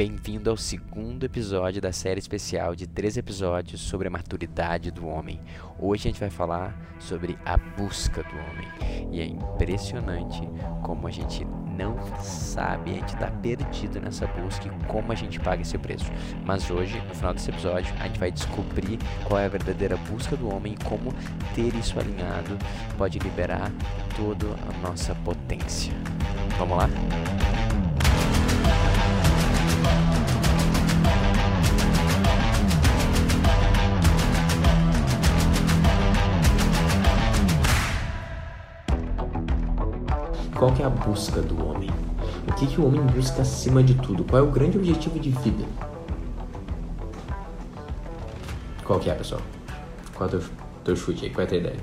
Bem-vindo ao segundo episódio da série especial de três episódios sobre a maturidade do homem. Hoje a gente vai falar sobre a busca do homem. E é impressionante como a gente não sabe, a gente está perdido nessa busca e como a gente paga esse preço. Mas hoje, no final desse episódio, a gente vai descobrir qual é a verdadeira busca do homem e como ter isso alinhado pode liberar toda a nossa potência. Vamos lá? Qual que é a busca do homem? O que, que o homem busca acima de tudo? Qual é o grande objetivo de vida? Qual que é, pessoal? Qual é o teu, chute aí? Qual é a tua ideia?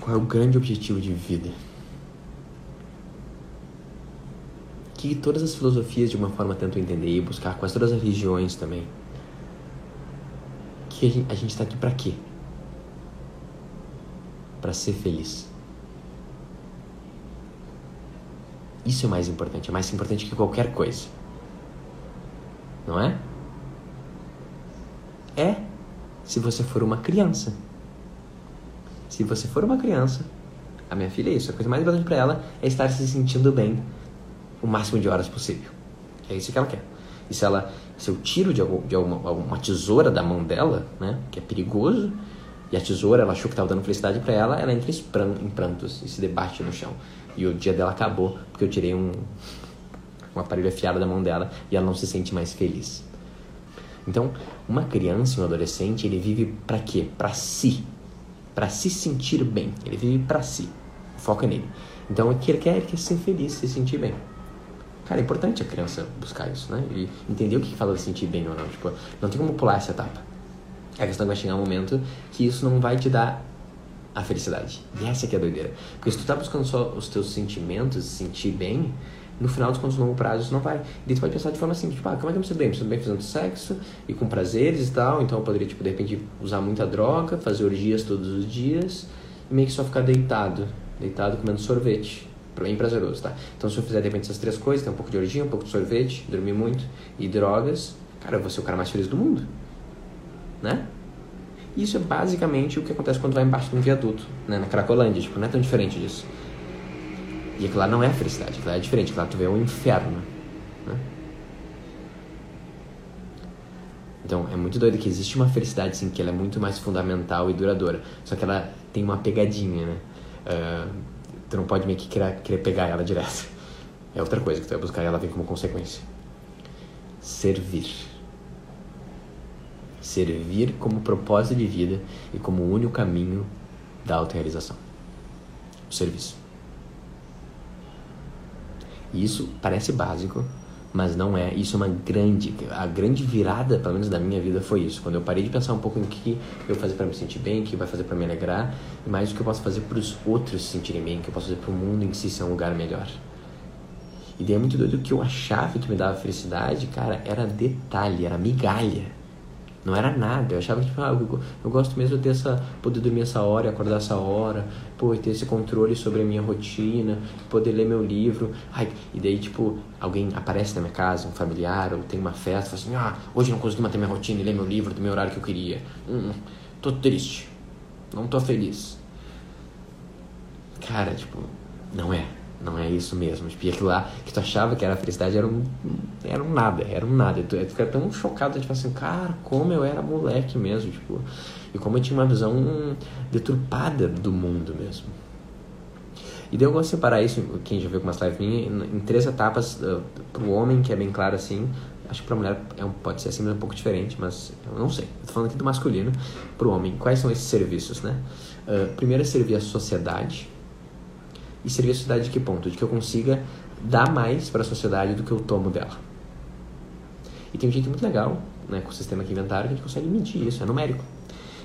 Qual é o grande objetivo de vida? Que todas as filosofias de uma forma tentam entender e buscar, quase todas as religiões também. Que a gente está aqui para quê? Para ser feliz. Isso é mais importante, é mais importante que qualquer coisa. Não é? É se você for uma criança. Se você for uma criança, a minha filha é isso, a coisa mais importante para ela é estar se sentindo bem o máximo de horas possível. É isso que ela quer. E se ela, se eu tiro de, algum, de alguma, alguma tesoura da mão dela, né, que é perigoso, e a tesoura ela achou que estava dando felicidade para ela, ela entra em prantos e se debate no chão. E o dia dela acabou porque eu tirei um, um aparelho afiado da mão dela e ela não se sente mais feliz. Então, uma criança, um adolescente, ele vive para quê? Para si. Para se sentir bem. Ele vive para si. Foca nele. Então, o que ele quer, quer ser feliz, se sentir bem. Cara, é importante a criança buscar isso, né? E entender o que fala de sentir bem ou não. Tipo, não tem como pular essa etapa. A questão vai chegar um momento que isso não vai te dar a felicidade. E essa que é a doideira. Porque se tu tá buscando só os teus sentimentos, se sentir bem, no final dos contos, longo prazo, isso não vai. E tu pode pensar de forma assim, tipo, ah, como é que eu me sinto bem? Me sinto bem fazendo sexo e com prazeres e tal, então eu poderia, tipo, de repente usar muita droga, fazer orgias todos os dias e meio que só ficar deitado, deitado comendo sorvete. Bem prazeroso, tá? Então se eu fizer de repente essas três coisas, tem um pouco de orgia, um pouco de sorvete, dormir muito e drogas, cara, eu vou ser o cara mais feliz do mundo. Né? Isso é basicamente o que acontece quando vai embaixo de um viaduto, né, na Cracolândia, tipo, não é tão diferente disso. E aquilo lá não é felicidade, aquilo lá é diferente, aquilo lá tu vê um inferno. Né? Então, é muito doido que existe uma felicidade, sim, que ela é muito mais fundamental e duradoura. Só que ela tem uma pegadinha, né? Uh, tu não pode meio que querer, querer pegar ela direto. É outra coisa que tu vai buscar e ela vem como consequência. Servir servir como propósito de vida e como único caminho da autorrealização. O serviço. Isso parece básico, mas não é. Isso é uma grande, a grande virada, pelo menos da minha vida, foi isso. Quando eu parei de pensar um pouco em o que eu fazer para me sentir bem, o que vai fazer para me alegrar, e mais o que eu posso fazer para os outros se sentirem bem, o que eu posso fazer para o mundo em si ser um lugar melhor. E daí é muito doido que eu achava que me dava felicidade, cara, era detalhe, era migalha. Não era nada. Eu achava que, tipo, ah, eu, eu, gosto mesmo de ter essa, poder dormir essa hora, acordar essa hora, pô, ter esse controle sobre a minha rotina, poder ler meu livro. Ai, e daí, tipo, alguém aparece na minha casa, um familiar, ou tem uma festa, fala assim, ah, hoje não consegui manter minha rotina e ler meu livro do meu horário que eu queria. Hum, tô triste. Não tô feliz. Cara, tipo, não é. Não é isso mesmo. Tipo, e aquilo lá que tu achava que era felicidade era um, era um nada, era um nada. Tu, tu fica tão chocado, tipo assim, cara, como eu era moleque mesmo, tipo. E como eu tinha uma visão deturpada do mundo mesmo. E daí eu gosto de separar isso, quem já viu com umas lives minhas, em três etapas uh, pro homem, que é bem claro assim. Acho que pra mulher é um, pode ser assim, mas é um pouco diferente, mas eu não sei. Eu tô falando aqui do masculino. Pro homem, quais são esses serviços, né? Uh, primeiro é servir a sociedade e servir a sociedade de que ponto? De que eu consiga dar mais para a sociedade do que eu tomo dela. E tem um jeito muito legal, né, com o sistema que inventaram, que a gente consegue medir isso, é numérico.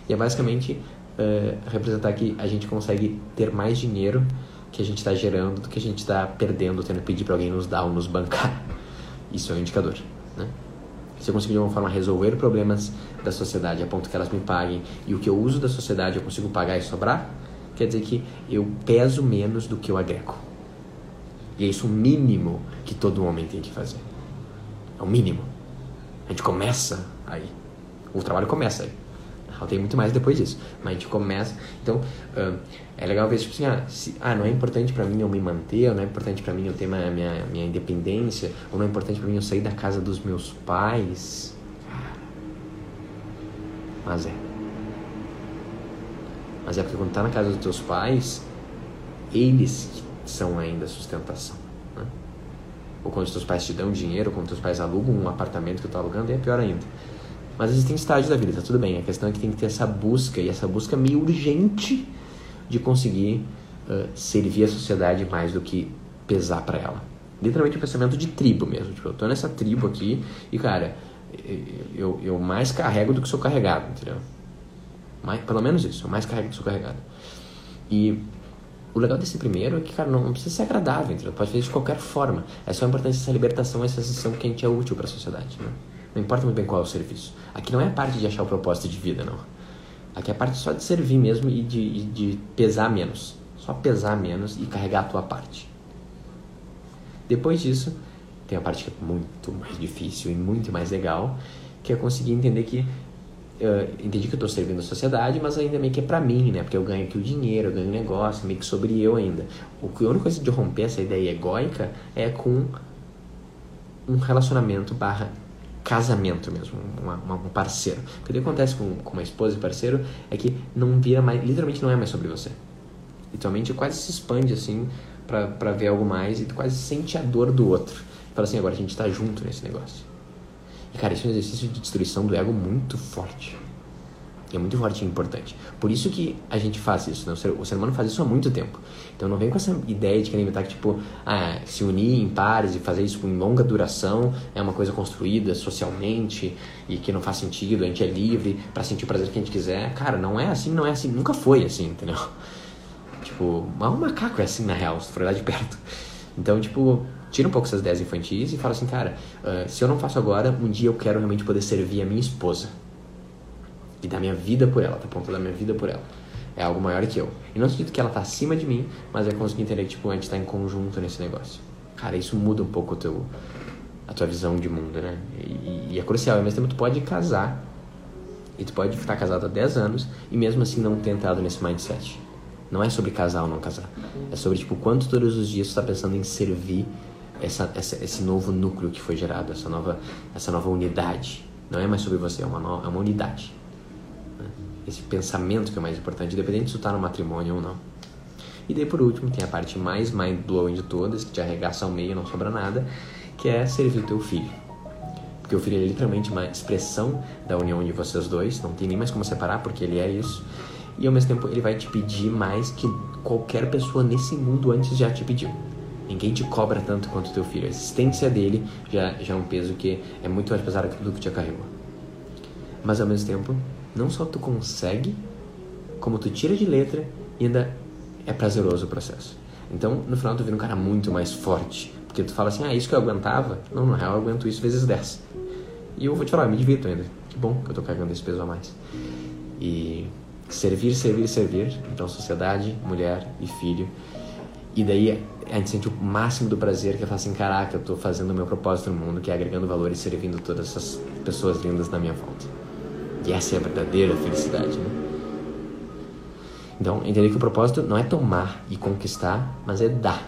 E é basicamente uh, representar que a gente consegue ter mais dinheiro que a gente está gerando do que a gente está perdendo, tendo que pedir para alguém nos dar ou nos bancar. Isso é um indicador. Né? Se eu conseguir de alguma forma resolver problemas da sociedade a ponto que elas me paguem e o que eu uso da sociedade eu consigo pagar e sobrar, quer dizer que eu peso menos do que eu agrego. E é isso o mínimo que todo homem tem que fazer. É o mínimo. A gente começa aí. O trabalho começa aí. Tem muito mais depois disso. Mas a gente começa. Então, uh, é legal ver, tipo assim, ah, se, ah não é importante para mim eu me manter, ou não é importante para mim eu ter minha, minha, minha independência, ou não é importante para mim eu sair da casa dos meus pais. Mas é. Mas é porque quando tá na casa dos teus pais, eles são ainda a sustentação. Né? Ou quando os teus pais te dão dinheiro, ou quando teus pais alugam um apartamento que tu tá alugando, é pior ainda. Mas existem estágios da vida, tá tudo bem. A questão é que tem que ter essa busca, e essa busca meio urgente de conseguir uh, servir a sociedade mais do que pesar para ela. Literalmente um pensamento de tribo mesmo. Tipo, eu tô nessa tribo aqui e, cara, eu, eu mais carrego do que sou carregado, entendeu? Mais, pelo menos isso, eu mais que sou carregado. E o legal desse primeiro é que, cara, não, não precisa ser agradável, entendeu? Pode fazer de qualquer forma. É só importante essa libertação, essa sensação que a gente é útil para a sociedade, né? Não importa muito bem qual é o serviço. Aqui não é a parte de achar o propósito de vida, não. Aqui é a parte só de servir mesmo e de, de pesar menos. Só pesar menos e carregar a tua parte. Depois disso, tem a parte que é muito mais difícil e muito mais legal, que é conseguir entender que eu entendi que eu estou servindo a sociedade, mas ainda meio que é para mim, né? Porque eu ganho aqui o dinheiro, eu ganho o negócio, meio que sobre eu ainda. O que a única coisa de romper essa ideia egóica é com um relacionamento barra casamento mesmo, uma, uma, um parceiro. O que acontece com, com uma esposa e parceiro é que não vira mais, literalmente não é mais sobre você. Literalmente quase se expande assim para ver algo mais e tu quase sente a dor do outro. Fala assim, agora a gente tá junto nesse negócio. E cara, isso é um exercício de destruição do ego muito forte. É muito forte e importante. Por isso que a gente faz isso, né? o, ser, o ser humano faz isso há muito tempo. Então não vem com essa ideia de querer inventar que, tipo, ah, se unir em pares e fazer isso em longa duração é uma coisa construída socialmente e que não faz sentido, a gente é livre para sentir o prazer que a gente quiser. Cara, não é assim, não é assim, nunca foi assim, entendeu? Tipo, um macaco é assim na real, se for lá de perto. Então, tipo, tira um pouco essas ideias infantis e fala assim, cara, uh, se eu não faço agora, um dia eu quero realmente poder servir a minha esposa e dar minha vida por ela, tá ponto da minha vida por ela. É algo maior que eu. E não sinto que ela tá acima de mim, mas é conseguir entender que tipo, a gente tá em conjunto nesse negócio. Cara, isso muda um pouco o teu, a tua visão de mundo, né? E, e é crucial. Ao mesmo tempo, tu pode casar e tu pode estar casado há 10 anos e mesmo assim não ter entrado nesse mindset. Não é sobre casar ou não casar. É sobre, tipo, quanto todos os dias tu tá pensando em servir essa, essa, esse novo núcleo que foi gerado, essa nova, essa nova unidade. Não é mais sobre você, é uma, no, é uma unidade esse pensamento que é mais importante, independente se tu tá no matrimônio ou não. E daí por último tem a parte mais mind-blowing de todas, que te arregaça ao meio e não sobra nada, que é servir teu filho. Porque o filho é literalmente uma expressão da união de vocês dois, não tem nem mais como separar, porque ele é isso. E ao mesmo tempo ele vai te pedir mais que qualquer pessoa nesse mundo antes já te pediu. Ninguém te cobra tanto quanto teu filho. A existência dele já, já é um peso que é muito mais pesado que tudo que te carregou. Mas ao mesmo tempo, não só tu consegue, como tu tira de letra e ainda é prazeroso o processo. Então, no final, tu vira um cara muito mais forte. Porque tu fala assim, ah, isso que eu aguentava? Não, na real, eu aguento isso vezes 10. E eu vou te falar, me divirto ainda. Que bom que eu tô carregando esse peso a mais. E servir, servir, servir. Então, sociedade, mulher e filho. E daí a gente sente o máximo do prazer que é falar assim, caraca, eu tô fazendo o meu propósito no mundo, que é agregando valor e servindo todas essas pessoas lindas na minha volta. E essa é a verdadeira felicidade, né? Então, entender que o propósito não é tomar e conquistar, mas é dar.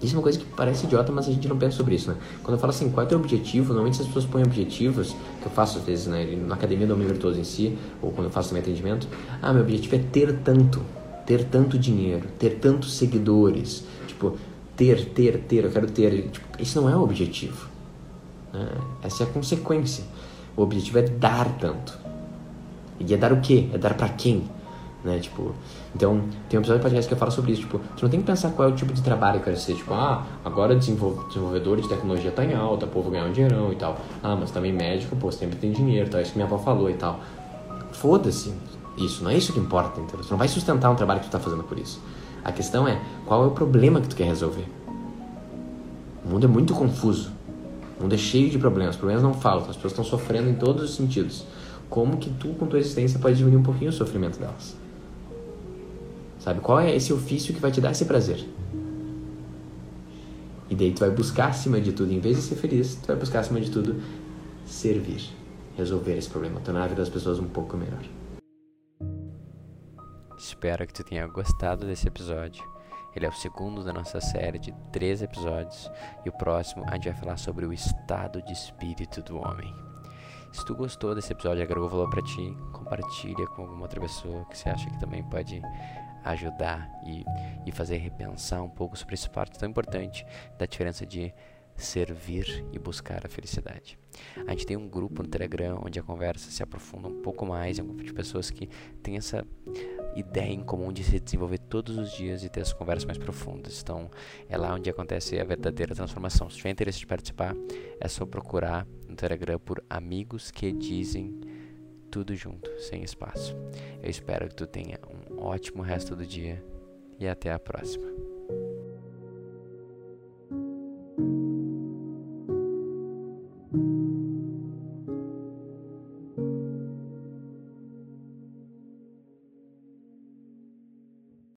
Isso é uma coisa que parece idiota, mas a gente não pensa sobre isso, né? Quando eu falo assim, qual é o teu objetivo? Normalmente as pessoas põem objetivos, que eu faço às vezes, né? Na academia do Homem Virtuoso em si, ou quando eu faço meu atendimento. Ah, meu objetivo é ter tanto. Ter tanto dinheiro, ter tantos seguidores. Tipo, ter, ter, ter, eu quero ter. Tipo, isso não é o objetivo. Né? Essa é a consequência. O objetivo é dar tanto. E é dar o quê? É dar para quem? Né? Tipo, então, tem um episódio do podcast que eu falo sobre isso. Tipo, tu não tem que pensar qual é o tipo de trabalho que eu quero ser. Tipo, ah, agora desenvolvedor de tecnologia tá em alta, o povo ganhar um dinheirão e tal. Ah, mas também médico, pô, sempre tem dinheiro, tal. Isso que minha avó falou e tal. Foda-se isso, não é isso que importa, entendeu? Tu não vai sustentar um trabalho que tu tá fazendo por isso. A questão é, qual é o problema que tu quer resolver? O mundo é muito confuso. O mundo é cheio de problemas, problemas não faltam, as pessoas estão sofrendo em todos os sentidos. Como que tu, com tua existência, pode diminuir um pouquinho o sofrimento delas? Sabe? Qual é esse ofício que vai te dar esse prazer? daí tu vai buscar acima de tudo, em vez de ser feliz, tu vai buscar acima de tudo servir, resolver esse problema, tornar a vida das pessoas um pouco melhor. Espero que tu tenha gostado desse episódio. Ele é o segundo da nossa série de três episódios e o próximo a gente vai falar sobre o estado de espírito do homem. Se tu gostou desse episódio e agregou valor para ti, compartilha com alguma outra pessoa que você acha que também pode ajudar e, e fazer repensar um pouco sobre essa parte tão importante da diferença de servir e buscar a felicidade. A gente tem um grupo no Telegram onde a conversa se aprofunda um pouco mais, é um grupo de pessoas que tem essa ideia em comum de se desenvolver todos os dias e ter as conversas mais profundas. Então, é lá onde acontece a verdadeira transformação. Se tiver interesse de participar, é só procurar no Telegram por amigos que dizem tudo junto, sem espaço. Eu espero que tu tenha um ótimo resto do dia e até a próxima.